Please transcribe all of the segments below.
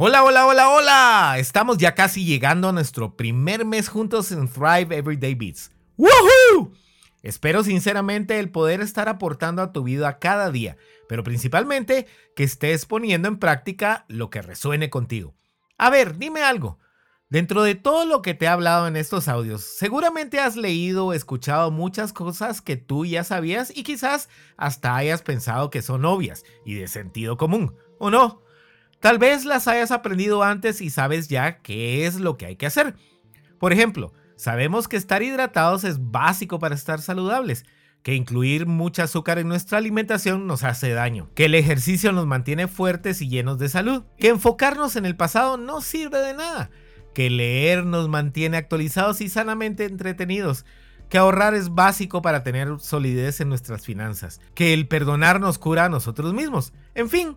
Hola, hola, hola, hola. Estamos ya casi llegando a nuestro primer mes juntos en Thrive Everyday Beats. ¡Woohoo! Espero sinceramente el poder estar aportando a tu vida cada día, pero principalmente que estés poniendo en práctica lo que resuene contigo. A ver, dime algo. Dentro de todo lo que te he hablado en estos audios, seguramente has leído o escuchado muchas cosas que tú ya sabías y quizás hasta hayas pensado que son obvias y de sentido común, ¿o no? Tal vez las hayas aprendido antes y sabes ya qué es lo que hay que hacer. Por ejemplo, sabemos que estar hidratados es básico para estar saludables, que incluir mucha azúcar en nuestra alimentación nos hace daño, que el ejercicio nos mantiene fuertes y llenos de salud, que enfocarnos en el pasado no sirve de nada, que leer nos mantiene actualizados y sanamente entretenidos, que ahorrar es básico para tener solidez en nuestras finanzas, que el perdonar nos cura a nosotros mismos, en fin,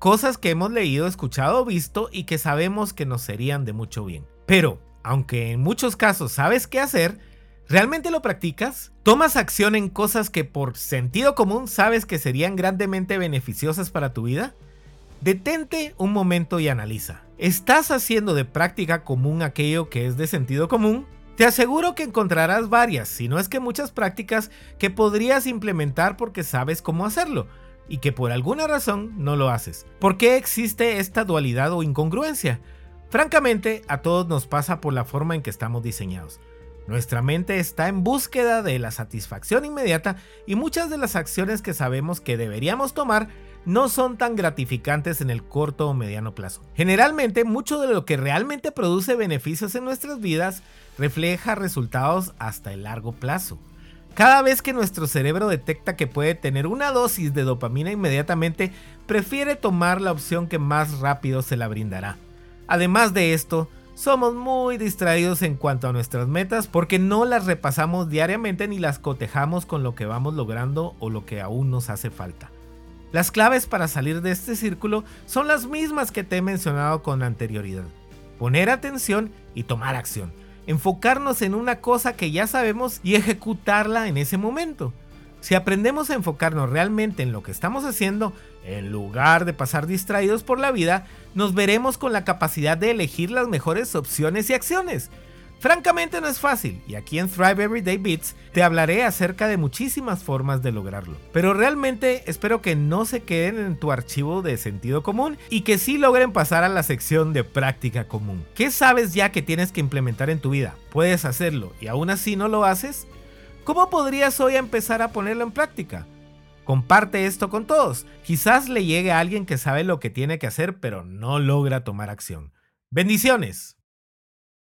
cosas que hemos leído, escuchado visto y que sabemos que nos serían de mucho bien. Pero, aunque en muchos casos sabes qué hacer, ¿realmente lo practicas? ¿Tomas acción en cosas que por sentido común sabes que serían grandemente beneficiosas para tu vida? Detente un momento y analiza. ¿Estás haciendo de práctica común aquello que es de sentido común? Te aseguro que encontrarás varias, si no es que muchas prácticas que podrías implementar porque sabes cómo hacerlo, y que por alguna razón no lo haces. ¿Por qué existe esta dualidad o incongruencia? Francamente, a todos nos pasa por la forma en que estamos diseñados. Nuestra mente está en búsqueda de la satisfacción inmediata y muchas de las acciones que sabemos que deberíamos tomar no son tan gratificantes en el corto o mediano plazo. Generalmente, mucho de lo que realmente produce beneficios en nuestras vidas refleja resultados hasta el largo plazo. Cada vez que nuestro cerebro detecta que puede tener una dosis de dopamina inmediatamente, prefiere tomar la opción que más rápido se la brindará. Además de esto, somos muy distraídos en cuanto a nuestras metas porque no las repasamos diariamente ni las cotejamos con lo que vamos logrando o lo que aún nos hace falta. Las claves para salir de este círculo son las mismas que te he mencionado con anterioridad. Poner atención y tomar acción enfocarnos en una cosa que ya sabemos y ejecutarla en ese momento. Si aprendemos a enfocarnos realmente en lo que estamos haciendo, en lugar de pasar distraídos por la vida, nos veremos con la capacidad de elegir las mejores opciones y acciones. Francamente no es fácil y aquí en Thrive Everyday Beats te hablaré acerca de muchísimas formas de lograrlo. Pero realmente espero que no se queden en tu archivo de sentido común y que sí logren pasar a la sección de práctica común. ¿Qué sabes ya que tienes que implementar en tu vida? ¿Puedes hacerlo y aún así no lo haces? ¿Cómo podrías hoy empezar a ponerlo en práctica? Comparte esto con todos. Quizás le llegue a alguien que sabe lo que tiene que hacer pero no logra tomar acción. Bendiciones.